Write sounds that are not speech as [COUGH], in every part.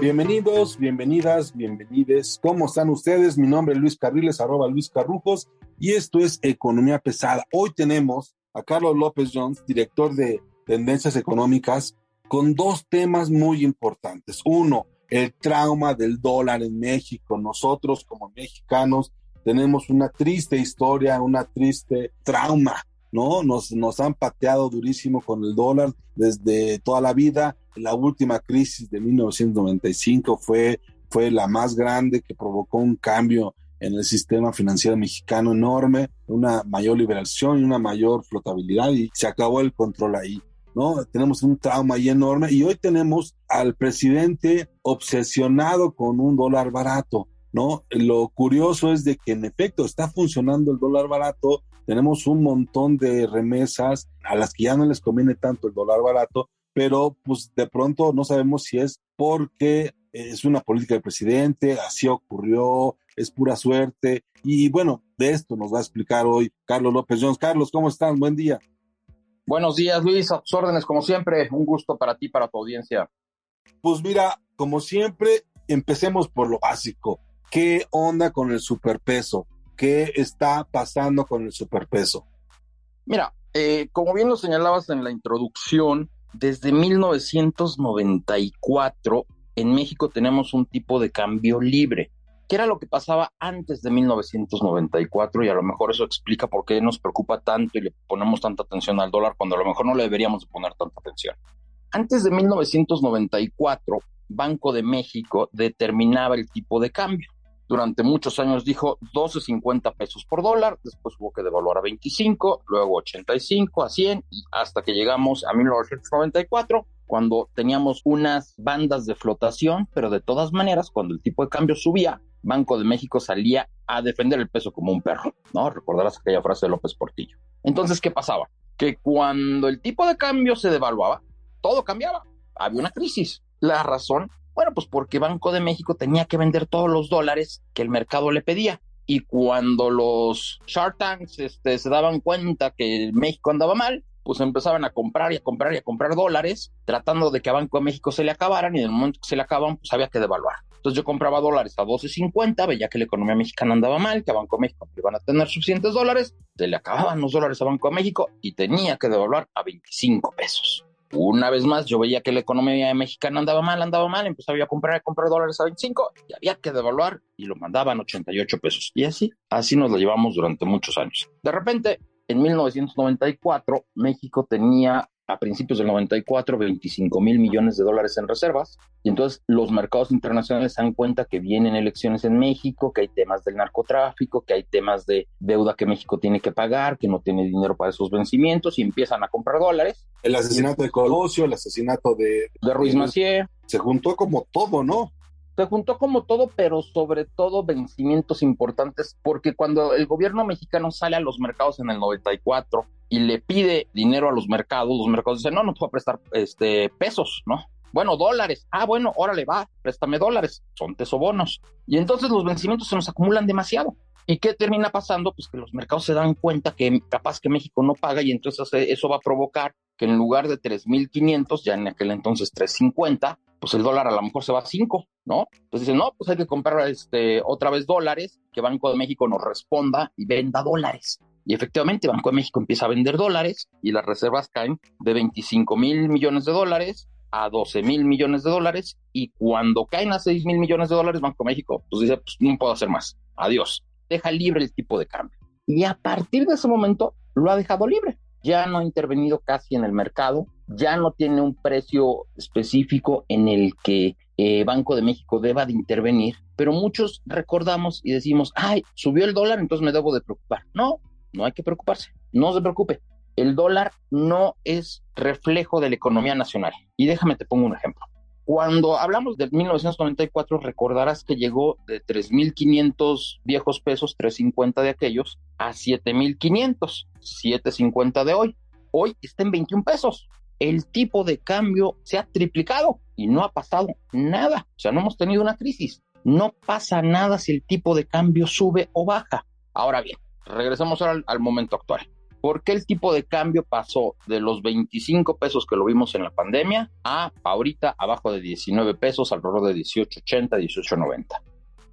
Bienvenidos, bienvenidas, bienvenides. ¿Cómo están ustedes? Mi nombre es Luis Carriles, arroba Luis Carrujos, y esto es Economía Pesada. Hoy tenemos a Carlos López Jones, director de Tendencias Económicas, con dos temas muy importantes. Uno, el trauma del dólar en México. Nosotros como mexicanos tenemos una triste historia, una triste trauma, ¿no? Nos, nos han pateado durísimo con el dólar desde toda la vida la última crisis de 1995 fue, fue la más grande que provocó un cambio en el sistema financiero mexicano enorme, una mayor liberación y una mayor flotabilidad y se acabó el control ahí. ¿no? Tenemos un trauma ahí enorme y hoy tenemos al presidente obsesionado con un dólar barato, ¿no? Lo curioso es de que en efecto está funcionando el dólar barato, tenemos un montón de remesas a las que ya no les conviene tanto el dólar barato, pero pues de pronto no sabemos si es porque es una política del presidente, así ocurrió, es pura suerte. Y bueno, de esto nos va a explicar hoy Carlos López Jones. Carlos, ¿cómo estás? Buen día. Buenos días, Luis, a tus órdenes, como siempre, un gusto para ti, para tu audiencia. Pues mira, como siempre, empecemos por lo básico. ¿Qué onda con el superpeso? ¿Qué está pasando con el superpeso? Mira, eh, como bien lo señalabas en la introducción, desde 1994 en México tenemos un tipo de cambio libre. ¿Qué era lo que pasaba antes de 1994? Y a lo mejor eso explica por qué nos preocupa tanto y le ponemos tanta atención al dólar cuando a lo mejor no le deberíamos poner tanta atención. Antes de 1994, Banco de México determinaba el tipo de cambio durante muchos años dijo 12.50 pesos por dólar, después hubo que devaluar a 25, luego 85, a 100, y hasta que llegamos a 1994, cuando teníamos unas bandas de flotación, pero de todas maneras, cuando el tipo de cambio subía, Banco de México salía a defender el peso como un perro, ¿no? Recordarás aquella frase de López Portillo. Entonces, ¿qué pasaba? Que cuando el tipo de cambio se devaluaba, todo cambiaba. Había una crisis. La razón bueno, pues porque Banco de México tenía que vender todos los dólares que el mercado le pedía. Y cuando los Shark Tanks este, se daban cuenta que México andaba mal, pues empezaban a comprar y a comprar y a comprar dólares, tratando de que a Banco de México se le acabaran y en el momento que se le acaban, pues había que devaluar. Entonces yo compraba dólares a 12.50, veía que la economía mexicana andaba mal, que a Banco de México iban a tener suficientes dólares, se le acababan los dólares a Banco de México y tenía que devaluar a 25 pesos. Una vez más, yo veía que la economía mexicana andaba mal, andaba mal, empezaba a comprar, a comprar dólares a 25 y había que devaluar y lo mandaban a 88 pesos. Y así, así nos lo llevamos durante muchos años. De repente, en 1994, México tenía a principios del 94 25 mil millones de dólares en reservas. Y entonces los mercados internacionales se dan cuenta que vienen elecciones en México, que hay temas del narcotráfico, que hay temas de deuda que México tiene que pagar, que no tiene dinero para esos vencimientos y empiezan a comprar dólares. El asesinato de Colosio, el asesinato de, de Ruiz Macié. Se juntó como todo, ¿no? Se juntó como todo, pero sobre todo vencimientos importantes, porque cuando el gobierno mexicano sale a los mercados en el 94 y le pide dinero a los mercados, los mercados dicen, no, no te voy a prestar este, pesos, ¿no? Bueno, dólares. Ah, bueno, órale, va, préstame dólares. Son tesobonos. Y entonces los vencimientos se nos acumulan demasiado. ¿Y qué termina pasando? Pues que los mercados se dan cuenta que capaz que México no paga y entonces eso va a provocar que en lugar de 3.500, ya en aquel entonces 3.50, pues el dólar a lo mejor se va a 5, ¿no? Entonces dicen, no, pues hay que comprar este, otra vez dólares, que Banco de México nos responda y venda dólares. Y efectivamente, Banco de México empieza a vender dólares y las reservas caen de 25 mil millones de dólares a 12 mil millones de dólares. Y cuando caen a 6 mil millones de dólares, Banco de México pues dice, pues no puedo hacer más. Adiós. Deja libre el tipo de cambio. Y a partir de ese momento lo ha dejado libre. Ya no ha intervenido casi en el mercado, ya no tiene un precio específico en el que eh, Banco de México deba de intervenir, pero muchos recordamos y decimos, ay, subió el dólar, entonces me debo de preocupar. No, no hay que preocuparse, no se preocupe. El dólar no es reflejo de la economía nacional. Y déjame te pongo un ejemplo. Cuando hablamos de 1994, recordarás que llegó de 3.500 viejos pesos, 3.50 de aquellos, a 7.500, 7.50 de hoy. Hoy está en 21 pesos. El tipo de cambio se ha triplicado y no ha pasado nada. O sea, no hemos tenido una crisis. No pasa nada si el tipo de cambio sube o baja. Ahora bien, regresamos al momento actual. ¿Por qué el tipo de cambio pasó de los 25 pesos que lo vimos en la pandemia a ahorita abajo de 19 pesos, alrededor de 18.80, 18.90?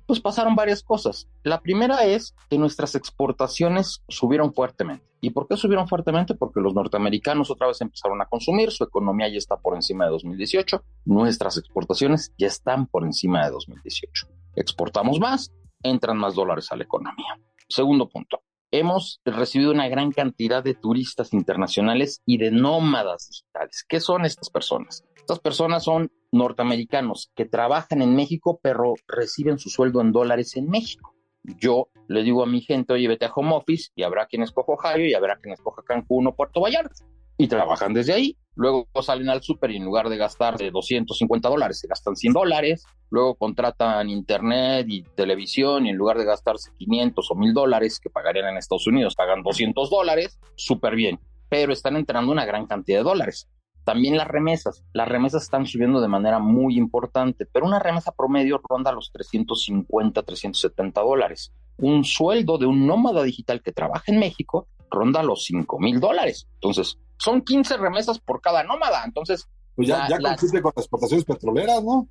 Pues pasaron varias cosas. La primera es que nuestras exportaciones subieron fuertemente. ¿Y por qué subieron fuertemente? Porque los norteamericanos otra vez empezaron a consumir, su economía ya está por encima de 2018, nuestras exportaciones ya están por encima de 2018. Exportamos más, entran más dólares a la economía. Segundo punto, hemos recibido una gran cantidad de turistas internacionales y de nómadas digitales. ¿Qué son estas personas? Estas personas son norteamericanos que trabajan en México, pero reciben su sueldo en dólares en México. Yo le digo a mi gente, oye, vete a home office y habrá quien escoja Ohio y habrá quien escoja Cancún o Puerto Vallarta. Y trabajan desde ahí. Luego salen al súper y en lugar de gastar 250 dólares, se gastan 100 dólares. Luego contratan internet y televisión y en lugar de gastarse 500 o 1000 dólares que pagarían en Estados Unidos, pagan 200 dólares. Súper bien. Pero están entrando una gran cantidad de dólares. También las remesas. Las remesas están subiendo de manera muy importante, pero una remesa promedio ronda los 350, 370 dólares. Un sueldo de un nómada digital que trabaja en México ronda los 5 mil dólares. Entonces, son 15 remesas por cada nómada. Entonces, pues ya, ya compite con las exportaciones petroleras, ¿no?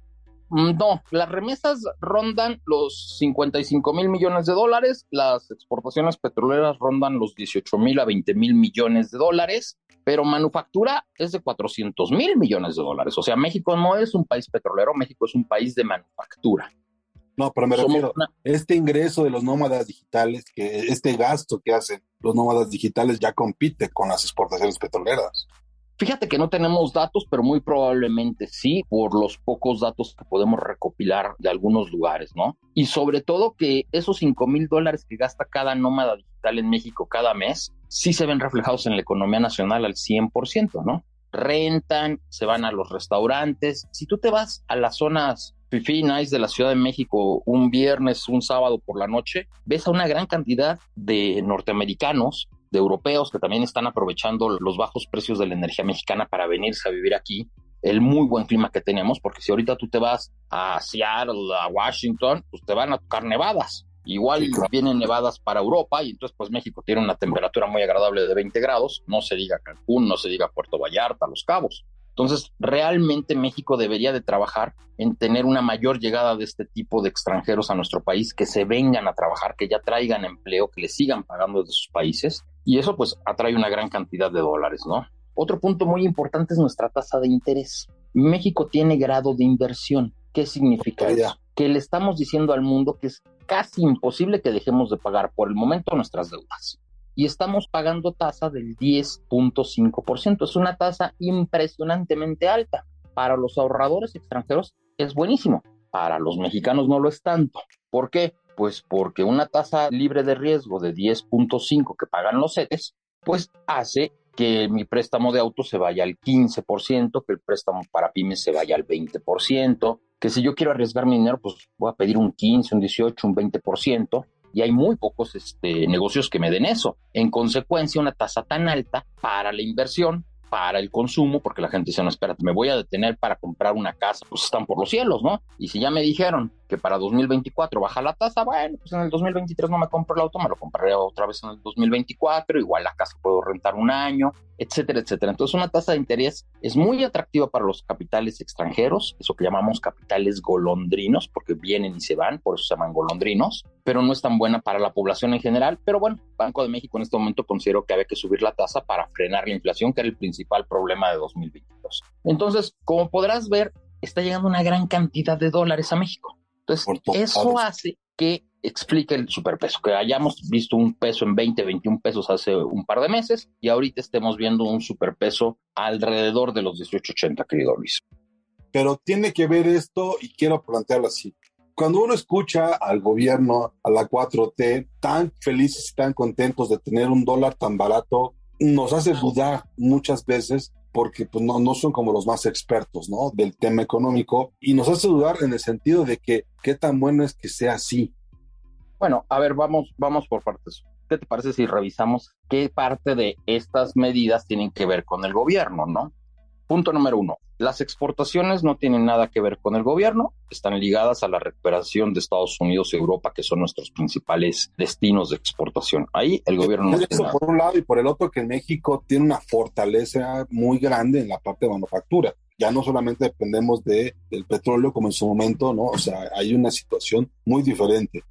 Mm, no, las remesas rondan los 55 mil millones de dólares, las exportaciones petroleras rondan los 18 mil a 20 mil millones de dólares, pero manufactura es de 400 mil millones de dólares. O sea, México no es un país petrolero, México es un país de manufactura. No, pero me refiero, una... este ingreso de los nómadas digitales, que este gasto que hacen los nómadas digitales ya compite con las exportaciones petroleras. Fíjate que no tenemos datos, pero muy probablemente sí, por los pocos datos que podemos recopilar de algunos lugares, ¿no? Y sobre todo que esos 5 mil dólares que gasta cada nómada digital en México cada mes, sí se ven reflejados en la economía nacional al 100%, ¿no? Rentan, se van a los restaurantes. Si tú te vas a las zonas Fifi Nice de la Ciudad de México un viernes, un sábado por la noche, ves a una gran cantidad de norteamericanos de europeos que también están aprovechando los bajos precios de la energía mexicana para venirse a vivir aquí, el muy buen clima que tenemos, porque si ahorita tú te vas a Seattle, a Washington, pues te van a tocar nevadas. Igual sí, claro. vienen nevadas para Europa y entonces pues México tiene una temperatura muy agradable de 20 grados, no se diga Cancún, no se diga Puerto Vallarta, Los Cabos. Entonces, realmente México debería de trabajar en tener una mayor llegada de este tipo de extranjeros a nuestro país, que se vengan a trabajar, que ya traigan empleo, que le sigan pagando desde sus países. Y eso pues atrae una gran cantidad de dólares, ¿no? Otro punto muy importante es nuestra tasa de interés. México tiene grado de inversión. ¿Qué significa eso? Que le estamos diciendo al mundo que es casi imposible que dejemos de pagar por el momento nuestras deudas y estamos pagando tasa del 10.5%. Es una tasa impresionantemente alta. Para los ahorradores extranjeros es buenísimo. Para los mexicanos no lo es tanto. ¿Por qué? Pues porque una tasa libre de riesgo de 10.5 que pagan los CETES, pues hace que mi préstamo de auto se vaya al 15%, que el préstamo para pymes se vaya al 20%, que si yo quiero arriesgar mi dinero, pues voy a pedir un 15, un 18, un 20%, y hay muy pocos este, negocios que me den eso. En consecuencia, una tasa tan alta para la inversión, para el consumo, porque la gente dice, no, espérate, me voy a detener para comprar una casa, pues están por los cielos, ¿no? Y si ya me dijeron que para 2024 baja la tasa, bueno, pues en el 2023 no me compro el auto, me lo compraré otra vez en el 2024, igual la casa puedo rentar un año, etcétera, etcétera. Entonces una tasa de interés es muy atractiva para los capitales extranjeros, eso que llamamos capitales golondrinos, porque vienen y se van, por eso se llaman golondrinos, pero no es tan buena para la población en general. Pero bueno, Banco de México en este momento consideró que había que subir la tasa para frenar la inflación, que era el principal problema de 2022. Entonces, como podrás ver, está llegando una gran cantidad de dólares a México. Entonces, eso hace que explique el superpeso, que hayamos visto un peso en 20, 21 pesos hace un par de meses y ahorita estemos viendo un superpeso alrededor de los 18.80, querido Luis. pero tiene que ver esto y quiero plantearlo así. Cuando uno escucha al gobierno, a la 4T, tan felices y tan contentos de tener un dólar tan barato, nos hace dudar muchas veces porque pues, no, no son como los más expertos ¿no? del tema económico y nos hace dudar en el sentido de que qué tan bueno es que sea así. Bueno, a ver, vamos, vamos por partes. ¿Qué te parece si revisamos qué parte de estas medidas tienen que ver con el gobierno, no? Punto número uno, las exportaciones no tienen nada que ver con el gobierno, están ligadas a la recuperación de Estados Unidos y Europa, que son nuestros principales destinos de exportación. Ahí el gobierno no Eso por un lado y por el otro que México tiene una fortaleza muy grande en la parte de manufactura. Ya no solamente dependemos de, del petróleo como en su momento, ¿no? O sea, hay una situación muy diferente.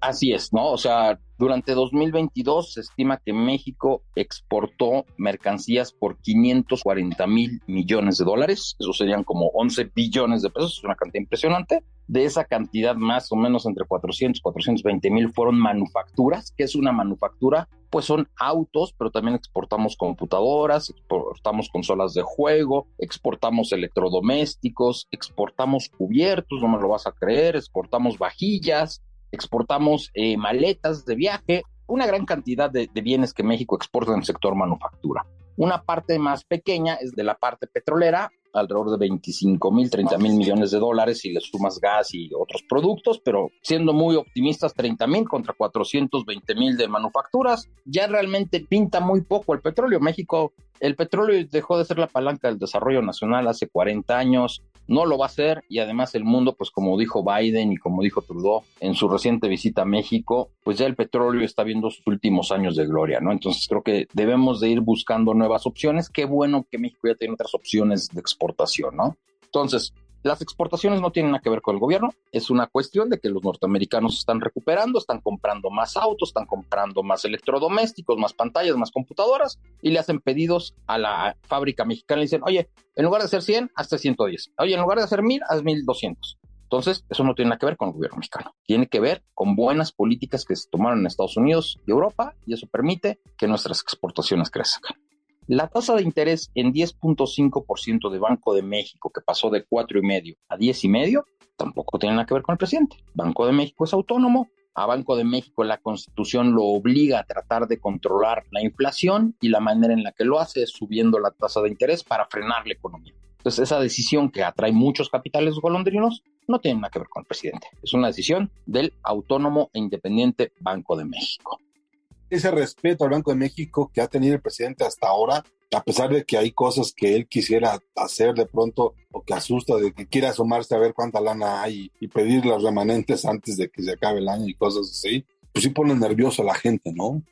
Así es, ¿no? O sea, durante 2022 se estima que México exportó mercancías por 540 mil millones de dólares, eso serían como 11 billones de pesos, es una cantidad impresionante. De esa cantidad, más o menos entre 400 y 420 mil fueron manufacturas. ¿Qué es una manufactura? Pues son autos, pero también exportamos computadoras, exportamos consolas de juego, exportamos electrodomésticos, exportamos cubiertos, no me lo vas a creer, exportamos vajillas, exportamos eh, maletas de viaje, una gran cantidad de, de, bienes que México exporta en el sector manufactura. Una parte más pequeña es de la parte petrolera, alrededor de 25 mil, 30 mil millones de dólares si le sumas gas y otros productos, pero siendo muy optimistas, 30 mil contra 420 mil de manufacturas, ya realmente pinta muy poco el petróleo. México, el petróleo dejó de ser la palanca del desarrollo nacional hace 40 años, no lo va a hacer y además el mundo, pues como dijo Biden y como dijo Trudeau en su reciente visita a México, pues ya el petróleo está viendo sus últimos años de gloria, ¿no? Entonces creo que debemos de ir buscando nuevas opciones. Qué bueno que México ya tiene otras opciones de exportación, ¿no? Entonces, las exportaciones no tienen nada que ver con el gobierno, es una cuestión de que los norteamericanos están recuperando, están comprando más autos, están comprando más electrodomésticos, más pantallas, más computadoras y le hacen pedidos a la fábrica mexicana y dicen, oye, en lugar de hacer 100, hazte 110. Oye, en lugar de hacer 1000, haz 1200. Entonces, eso no tiene nada que ver con el gobierno mexicano. Tiene que ver con buenas políticas que se tomaron en Estados Unidos y Europa y eso permite que nuestras exportaciones crezcan. La tasa de interés en 10.5% de Banco de México, que pasó de 4,5 a 10,5, tampoco tiene nada que ver con el presidente. Banco de México es autónomo. A Banco de México la constitución lo obliga a tratar de controlar la inflación y la manera en la que lo hace es subiendo la tasa de interés para frenar la economía. Entonces esa decisión que atrae muchos capitales golondrinos no tiene nada que ver con el presidente. Es una decisión del autónomo e independiente Banco de México ese respeto al Banco de México que ha tenido el presidente hasta ahora, a pesar de que hay cosas que él quisiera hacer de pronto o que asusta de que quiera asomarse a ver cuánta lana hay y, pedir las remanentes antes de que se acabe el año y cosas así, pues sí pone nervioso a la gente, ¿no?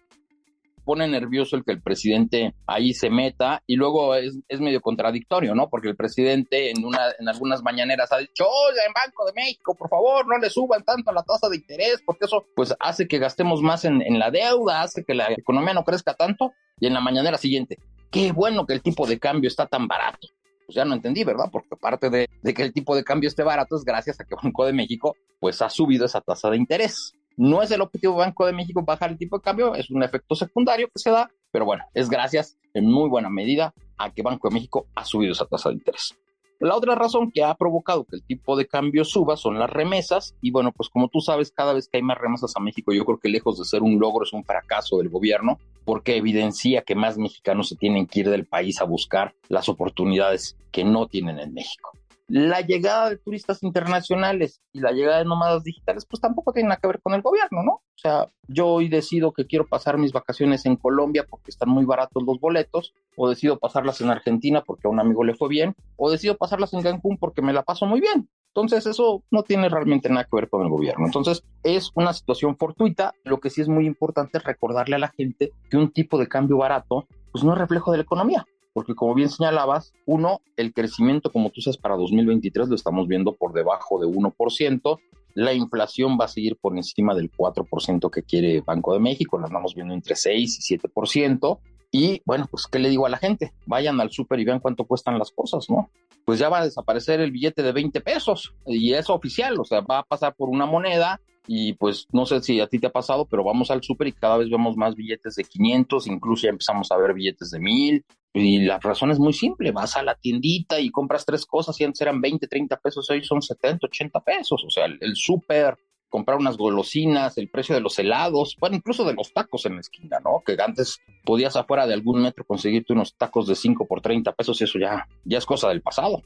Pone nervioso el que el presidente ahí se meta y luego es, es, medio contradictorio, ¿no? Porque el presidente en, una, en algunas mañaneras ha dicho, oye, en Banco de México, por favor, no le suban tanto la tasa de interés, porque eso pues hace que gastemos más en, en la deuda, hace que la economía no crezca tanto. Y en la mañanera siguiente, qué bueno que el tipo de cambio está tan barato. Pues ya no entendí, ¿verdad? Porque aparte de, de que el tipo de cambio esté barato es gracias a que Banco de México pues ha subido esa tasa de interés. No es el objetivo Banco de México bajar el tipo de cambio, es un efecto secundario que se da, pero bueno, es gracias en muy buena medida a que Banco de México ha subido esa tasa de interés. La otra razón que ha provocado que el tipo de cambio suba son las remesas y bueno, pues como tú sabes, cada vez que hay más remesas a México, yo creo que lejos de ser un logro es un fracaso del gobierno porque evidencia que más mexicanos se tienen que ir del país a buscar las oportunidades que no tienen en México la llegada de turistas internacionales y la llegada de nómadas digitales, pues tampoco tiene nada que ver con el gobierno, ¿no? O sea, yo hoy decido que quiero pasar mis vacaciones en Colombia porque están muy baratos los boletos, o decido pasarlas en Argentina porque a un amigo le fue bien, o decido pasarlas en Cancún porque me la paso muy bien. Entonces, eso no tiene realmente nada que ver con el gobierno. Entonces, es una situación fortuita. Lo que sí es muy importante es recordarle a la gente que un tipo de cambio barato, pues no es reflejo de la economía porque como bien señalabas, uno, el crecimiento, como tú sabes, para 2023 lo estamos viendo por debajo de 1%, la inflación va a seguir por encima del 4% que quiere Banco de México, la andamos viendo entre 6 y 7%, y bueno, pues, ¿qué le digo a la gente? Vayan al súper y vean cuánto cuestan las cosas, ¿no? Pues ya va a desaparecer el billete de 20 pesos, y es oficial, o sea, va a pasar por una moneda y pues no sé si a ti te ha pasado, pero vamos al súper y cada vez vemos más billetes de 500, incluso ya empezamos a ver billetes de 1000 y la razón es muy simple, vas a la tiendita y compras tres cosas y antes eran 20, 30 pesos, hoy son 70, 80 pesos, o sea, el, el súper, comprar unas golosinas, el precio de los helados, bueno, incluso de los tacos en la esquina, ¿no? Que antes podías afuera de algún metro conseguirte unos tacos de 5 por 30 pesos y eso ya, ya es cosa del pasado.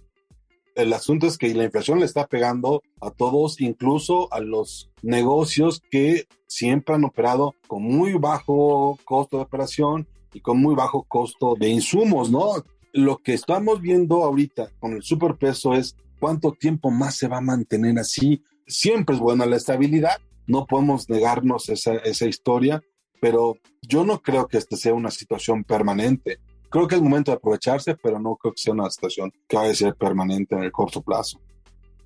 El asunto es que la inflación le está pegando a todos, incluso a los negocios que siempre han operado con muy bajo costo de operación y con muy bajo costo de insumos, ¿no? Lo que estamos viendo ahorita con el superpeso es cuánto tiempo más se va a mantener así. Siempre es buena la estabilidad, no podemos negarnos esa, esa historia, pero yo no creo que esta sea una situación permanente. Creo que es momento de aprovecharse, pero no creo que sea una situación que vaya a ser permanente en el corto plazo.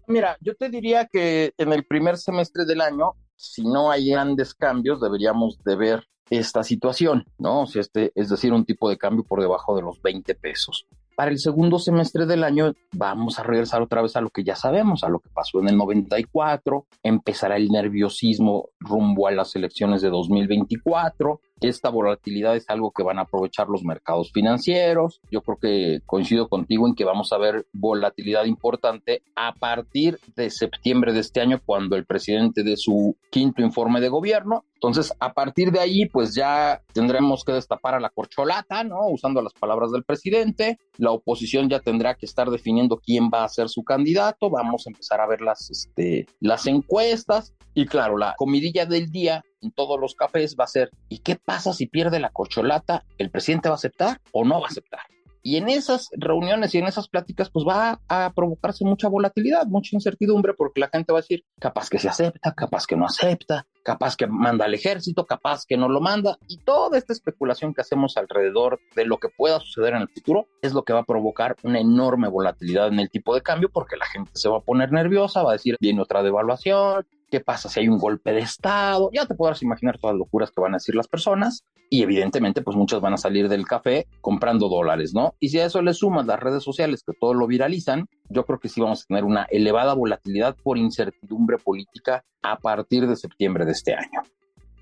Mira, yo te diría que en el primer semestre del año, si no hay grandes cambios, deberíamos de ver esta situación, ¿no? O sea, este, es decir, un tipo de cambio por debajo de los 20 pesos. Para el segundo semestre del año vamos a regresar otra vez a lo que ya sabemos, a lo que pasó en el 94, empezará el nerviosismo rumbo a las elecciones de 2024, esta volatilidad es algo que van a aprovechar los mercados financieros. Yo creo que coincido contigo en que vamos a ver volatilidad importante a partir de septiembre de este año, cuando el presidente dé su quinto informe de gobierno. Entonces, a partir de ahí, pues ya tendremos que destapar a la corcholata, ¿no? Usando las palabras del presidente. La oposición ya tendrá que estar definiendo quién va a ser su candidato. Vamos a empezar a ver las, este, las encuestas. Y claro, la comidilla del día en todos los cafés va a ser, ¿y qué pasa si pierde la corcholata? ¿El presidente va a aceptar o no va a aceptar? Y en esas reuniones y en esas pláticas, pues va a provocarse mucha volatilidad, mucha incertidumbre, porque la gente va a decir, capaz que se acepta, capaz que no acepta, capaz que manda al ejército, capaz que no lo manda. Y toda esta especulación que hacemos alrededor de lo que pueda suceder en el futuro es lo que va a provocar una enorme volatilidad en el tipo de cambio, porque la gente se va a poner nerviosa, va a decir, viene otra devaluación, ¿Qué pasa si hay un golpe de Estado? Ya te podrás imaginar todas las locuras que van a decir las personas y evidentemente pues muchos van a salir del café comprando dólares, ¿no? Y si a eso le sumas las redes sociales que todo lo viralizan, yo creo que sí vamos a tener una elevada volatilidad por incertidumbre política a partir de septiembre de este año.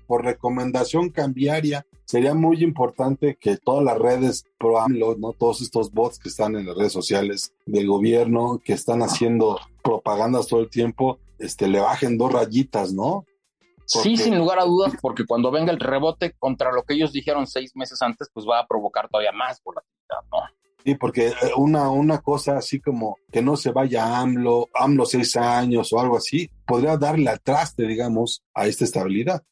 Por recomendación cambiaria, sería muy importante que todas las redes pro AMLO, ¿no? Todos estos bots que están en las redes sociales del gobierno, que están haciendo propagandas todo el tiempo, este, le bajen dos rayitas, ¿no? Sí, sin lugar a dudas, porque cuando venga el rebote contra lo que ellos dijeron seis meses antes, pues va a provocar todavía más volatilidad, ¿no? Sí, porque eh, una, una cosa así como que no se vaya AMLO, AMLO seis años o algo así, podría darle al traste, digamos, a esta estabilidad.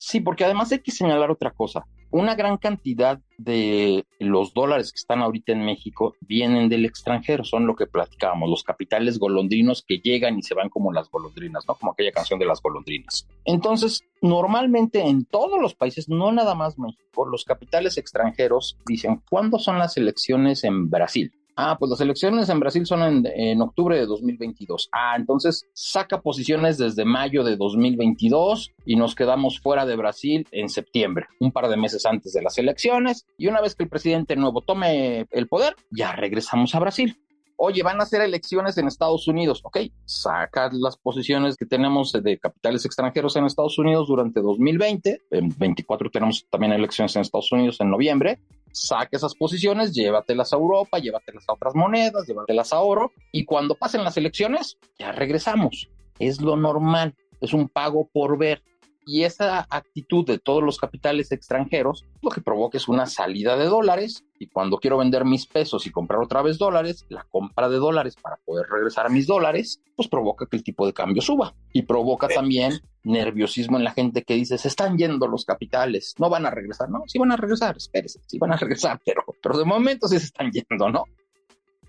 Sí, porque además hay que señalar otra cosa una gran cantidad de los dólares que están ahorita en México vienen del extranjero, son lo que platicábamos, los capitales golondrinos que llegan y se van como las golondrinas, ¿no? Como aquella canción de las golondrinas. Entonces, normalmente en todos los países, no nada más México, los capitales extranjeros dicen, ¿cuándo son las elecciones en Brasil? Ah, pues las elecciones en Brasil son en, octubre de 2022. Ah, entonces saca posiciones desde mayo de 2022 y nos quedamos fuera de Brasil en septiembre, un par de meses antes de las elecciones. Y una vez que el presidente nuevo tome el poder, ya regresamos a Brasil. Oye, van a hacer elecciones en Estados Unidos. Ok, saca las posiciones que tenemos de capitales extranjeros en Estados Unidos durante 2020. En 24 tenemos también elecciones en Estados Unidos en noviembre saque esas posiciones, llévatelas a Europa, llévatelas a otras monedas, llévatelas a oro, y cuando pasen las elecciones, ya regresamos. Es lo normal, es un pago por ver. Y esa actitud de todos los capitales extranjeros lo que provoca es una salida de dólares y cuando quiero vender mis pesos y comprar otra vez dólares, la compra de dólares para poder regresar a mis dólares, pues provoca que el tipo de cambio suba y provoca también nerviosismo en la gente que dice, se están yendo los capitales, no van a regresar, no, sí van a regresar, espérese, sí van a regresar, [LAUGHS] pero, pero de momento sí se están yendo, ¿no?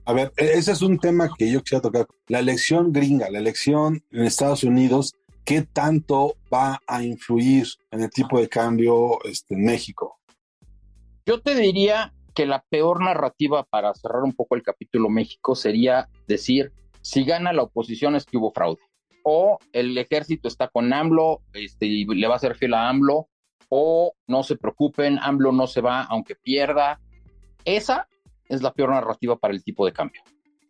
A ver, e-, ese es un tema que yo quisiera tocar. La elección gringa, la elección en Estados Unidos ¿qué tanto va a influir en el tipo de cambio este, en México? Yo te diría que la peor narrativa para cerrar un poco el capítulo México sería decir, si gana la oposición es que hubo fraude, o el ejército está con AMLO este, y le va a ser fiel a AMLO, o no se preocupen, AMLO no se va aunque pierda. Esa es la peor narrativa para el tipo de cambio.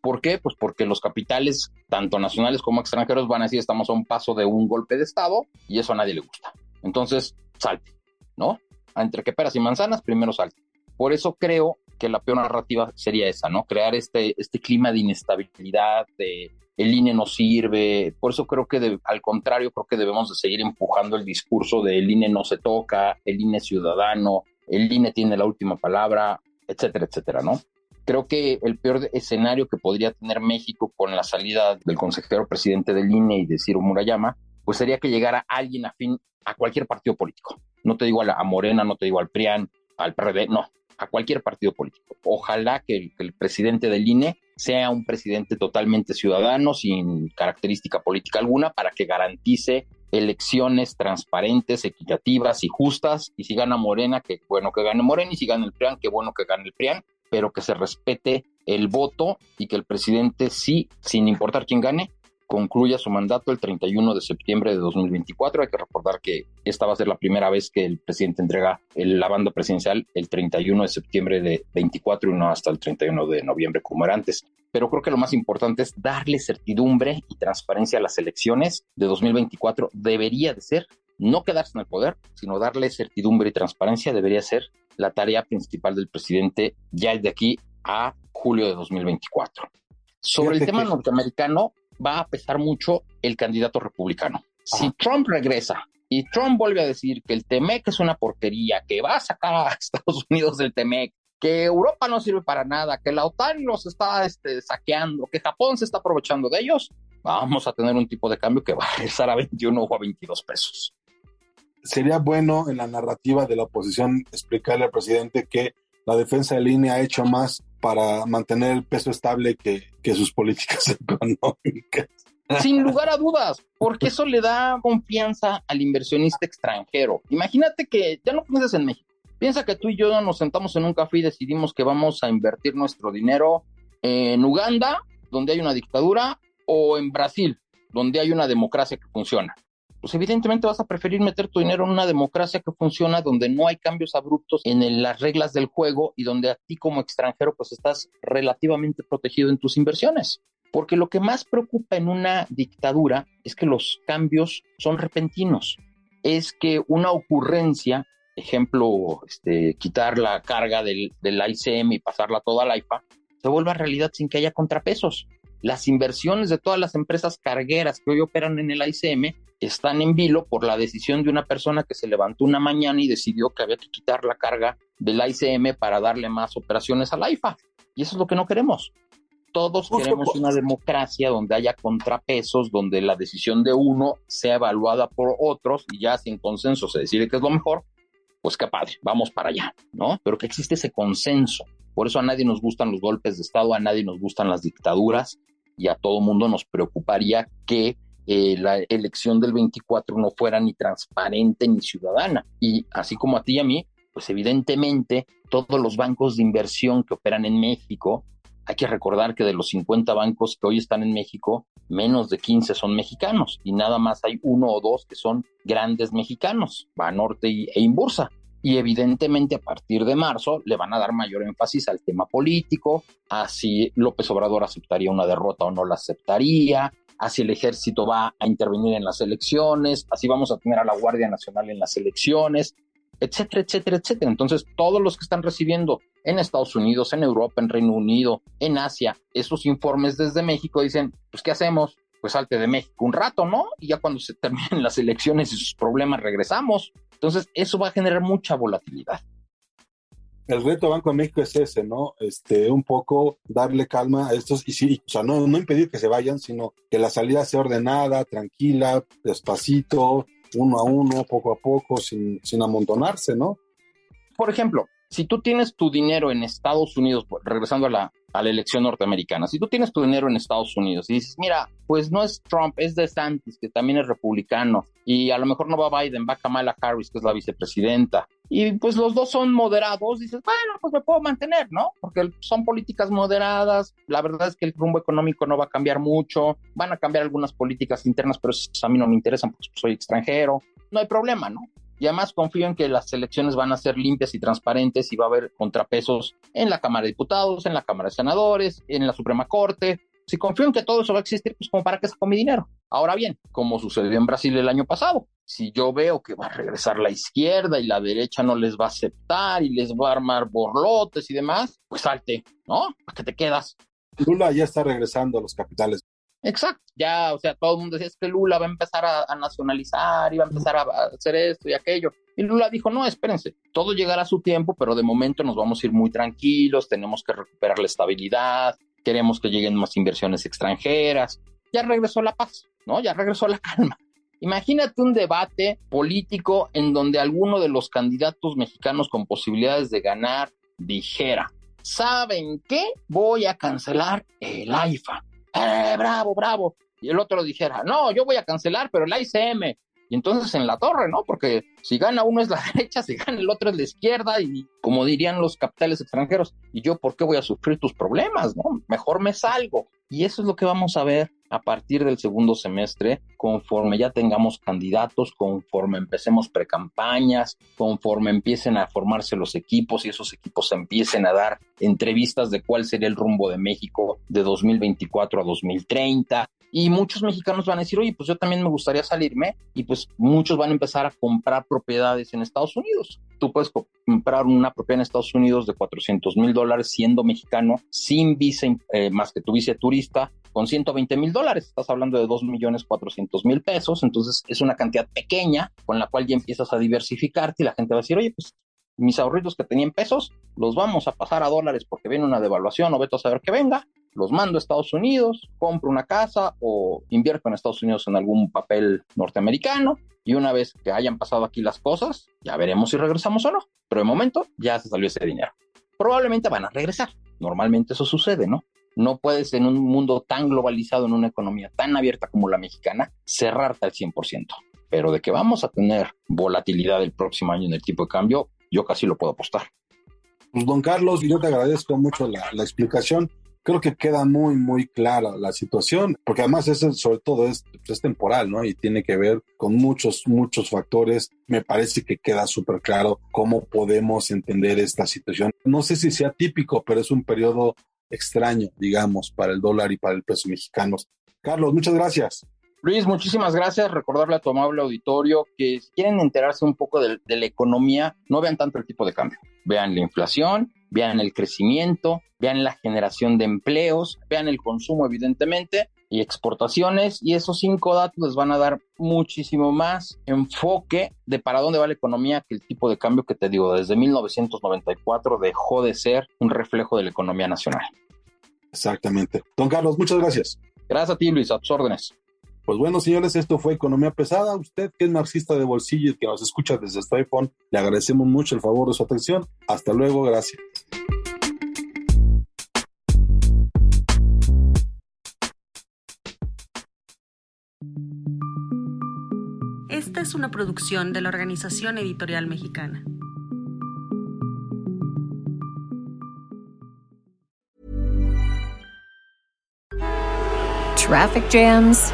¿Por qué? Pues porque los capitales, tanto nacionales como extranjeros, van a decir estamos a un paso de un golpe de Estado y eso a nadie le gusta. Entonces, salte, ¿no? Entre que peras y manzanas, primero salte. Por eso creo que la peor narrativa sería esa, ¿no? Crear este, este clima de inestabilidad, de el INE no sirve. Por eso creo que, al contrario, creo que debemos de seguir empujando el discurso de el INE no se toca, el INE ciudadano, el INE tiene la última palabra, etcétera, etcétera, ¿no? Creo que el peor escenario que podría tener México con la salida del consejero presidente del INE y de Ciro Murayama, pues sería que llegara alguien afín a cualquier partido político. No te digo a, a Morena, no te digo al PRIAN, al PRD, no, a cualquier partido político. Ojalá que el, presidente del INE sea un presidente totalmente ciudadano, sin característica política alguna, para que garantice elecciones transparentes, equitativas y justas. Y si gana Morena, que bueno que gane Morena, y si gana el PRIAN, qué bueno que gane el PRIAN, pero que se respete el voto y que el presidente sí, sin importar quién gane, concluya su mandato el 31 de septiembre de 2024. Hay que recordar que esta va a ser la primera vez que el presidente entrega la banda presidencial el 31 de septiembre de 24 y no hasta el 31 de noviembre como era antes. Pero creo que lo más importante es darle certidumbre y transparencia a las elecciones de 2024. Debería de ser no quedarse en el poder, sino darle certidumbre y transparencia debería ser la tarea principal del presidente ya de aquí a julio de 2024. Sobre el tema norteamericano, va a pesar mucho el candidato republicano. Si Trump regresa y Trump vuelve a decir que el TEMEC es una porquería, que va a sacar a [LAUGHS] Estados Unidos del TEMEC, que Europa no sirve para nada, que la OTAN los está este, saqueando, que Japón se está aprovechando de ellos, vamos a tener un tipo de cambio que va a regresar a 21 o a 22 pesos. Sería bueno en la narrativa de la oposición explicarle al presidente que la defensa de línea ha hecho más para mantener el peso estable que, que sus políticas [LAUGHS] económicas. Sin lugar a dudas, porque eso le da confianza al inversionista extranjero. Imagínate que ya no piensas en México. Piensa que tú y yo nos sentamos en un café y decidimos que vamos a invertir nuestro dinero en Uganda, donde hay una dictadura, o en Brasil, donde hay una democracia que funciona pues evidentemente vas a preferir meter tu dinero en una democracia que funciona, donde no hay cambios abruptos en las reglas del juego y donde a ti como extranjero pues estás relativamente protegido en tus inversiones. Porque lo que más preocupa en una dictadura es que los cambios son repentinos. Es que una ocurrencia, ejemplo, este, quitar la carga del, del ICM y pasarla toda al IFA, se vuelva realidad sin que haya contrapesos. Las inversiones de todas las empresas cargueras que hoy operan en el ICM están en vilo por la decisión de una persona que se levantó una mañana y decidió que había que quitar la carga del ICM para darle más operaciones al IFA. Y eso es lo que no queremos. Todos queremos una democracia donde haya contrapesos, donde la decisión de uno sea evaluada por otros y ya sin consenso se decide que es lo mejor, pues qué padre, vamos para allá, ¿no? Pero que existe ese consenso. Por eso a nadie nos gustan los golpes de Estado, a nadie nos gustan las dictaduras y a todo mundo nos preocuparía que eh, la elección del 24 no fuera ni transparente ni ciudadana. Y así como a ti y a mí, pues evidentemente todos los bancos de inversión que operan en México, hay que recordar que de los 50 bancos que hoy están en México, menos de 15 son mexicanos y nada más hay uno o dos que son grandes mexicanos, Banorte e Inbursa. Y evidentemente a partir de marzo le van a dar mayor énfasis al tema político, a si López Obrador aceptaría una derrota o no la aceptaría, así el ejército va a intervenir en las elecciones, así vamos a tener a la Guardia Nacional en las elecciones, etcétera, etcétera, etcétera. Entonces, todos los que están recibiendo en Estados Unidos, en Europa, en Reino Unido, en Asia, esos informes desde México dicen, pues, ¿qué hacemos? Pues salte de México un rato, ¿no? Y ya cuando se [LAUGHS] terminen las elecciones y sus problemas regresamos. Entonces, eso va a generar mucha volatilidad el reto Banco de México es ese, ¿no? Este, un poco darle calma a estos y sí, o sea, no, no impedir que se vayan, sino que la salida sea ordenada, tranquila, despacito, uno a uno, poco a poco, sin, sin amontonarse, ¿no? Por ejemplo, si tú tienes tu dinero en Estados Unidos, regresando a la, a la elección norteamericana, si tú tienes tu dinero en Estados Unidos y dices, mira, pues no es Trump, es DeSantis, que también es republicano, y a lo mejor no va Biden, va Kamala Harris, que es la vicepresidenta, y pues los dos son moderados, dices, bueno, pues me puedo mantener, ¿no? Porque son políticas moderadas, la verdad es que el rumbo económico no va a cambiar mucho, van a cambiar algunas políticas internas, pero a mí no me interesan porque soy extranjero, no hay problema, ¿no? y además confío en que las elecciones van a ser limpias y transparentes y va a haber contrapesos en la Cámara de Diputados, en la Cámara de Senadores, en la Suprema Corte. Si confío en que todo eso va a existir, pues como para que saco mi dinero. Ahora bien, como sucedió en Brasil el año pasado, si yo veo que va a regresar la izquierda y la derecha no les va a aceptar y les va a armar borlotes y demás, pues salte, ¿no? ¿Para qué te quedas? Lula ya está regresando a los capitales. Exacto, ya, o sea, todo el mundo decía es que Lula va a empezar a, nacionalizar y va a empezar a, hacer esto y aquello. Y Lula dijo, no, espérense, todo llegará a su tiempo, pero de momento nos vamos a ir muy tranquilos, tenemos que recuperar la estabilidad, queremos que lleguen más inversiones extranjeras. Ya regresó la paz, ¿no? Ya regresó la [LAUGHS] calma. Imagínate un debate político en donde alguno de los candidatos mexicanos con posibilidades de ganar dijera, ¿saben qué? Voy a cancelar el AIFA ¡eh, bravo, bravo! Y el otro dijera, no, yo voy a cancelar, pero el ICM. Y entonces en la torre, ¿no? Porque si gana uno es la [LAUGHS] derecha, si gana el otro es la izquierda, y como dirían los capitales extranjeros, ¿y yo por qué voy a sufrir tus problemas? ¿No? Mejor me salgo. Y eso es lo que vamos a ver a partir del segundo semestre, conforme ya tengamos candidatos, conforme empecemos precampañas, conforme empiecen a formarse los equipos y esos equipos empiecen a dar entrevistas de cuál sería el rumbo de México de 2024 a 2030. Y muchos mexicanos van a decir, oye, pues yo también me gustaría salirme. Y pues muchos van a empezar a comprar propiedades en Estados Unidos. Tú puedes comprar una propiedad en Estados Unidos de 400 mil dólares siendo mexicano, sin visa, eh, más que tu visa turista, con 120 mil dólares. Estás hablando de 2 millones 400 mil pesos. Entonces es una cantidad pequeña con la cual ya empiezas a diversificarte y la gente va a decir, oye, pues mis ahorritos que tenía en pesos los vamos a pasar a dólares porque viene una devaluación o veto a saber que venga. Los mando a Estados Unidos, compro una casa o invierto en Estados Unidos en algún papel norteamericano y una vez que hayan pasado aquí las cosas, ya veremos si regresamos o no. Pero de momento ya se salió ese dinero. Probablemente van a regresar. Normalmente eso sucede, ¿no? No puedes en un mundo tan globalizado, en una economía tan abierta como la mexicana, cerrarte al 100%. Pero de que vamos a tener volatilidad el próximo año en el tipo de cambio, yo casi lo puedo apostar. Pues don Carlos, yo te agradezco mucho la, explicación. Creo que queda muy, muy clara la situación, porque además eso sobre todo es, es temporal, ¿no? Y tiene que ver con muchos, muchos factores. Me parece que queda súper claro cómo podemos entender esta situación. No sé si sea típico, pero es un periodo extraño, digamos, para el dólar y para el peso mexicano. Carlos, muchas gracias. Luis, muchísimas gracias. Recordarle a tu amable auditorio que si quieren enterarse un poco de, la economía, no vean tanto el tipo de cambio. Vean la inflación, vean el crecimiento, vean la generación de empleos, vean el consumo, evidentemente, y exportaciones. Y esos cinco datos les van a dar muchísimo más enfoque de para dónde va la economía que el tipo de cambio que te digo, desde 1994 dejó de ser un reflejo de la economía nacional. Exactamente. Don Carlos, muchas gracias. Gracias a ti, Luis, a tus órdenes. Pues bueno, señores, esto fue Economía Pesada. Usted que es marxista de bolsillo y que nos escucha desde su iPhone, le agradecemos mucho el favor de su atención. Hasta luego, gracias. Esta es una producción de la Organización Editorial Mexicana. Traffic jams.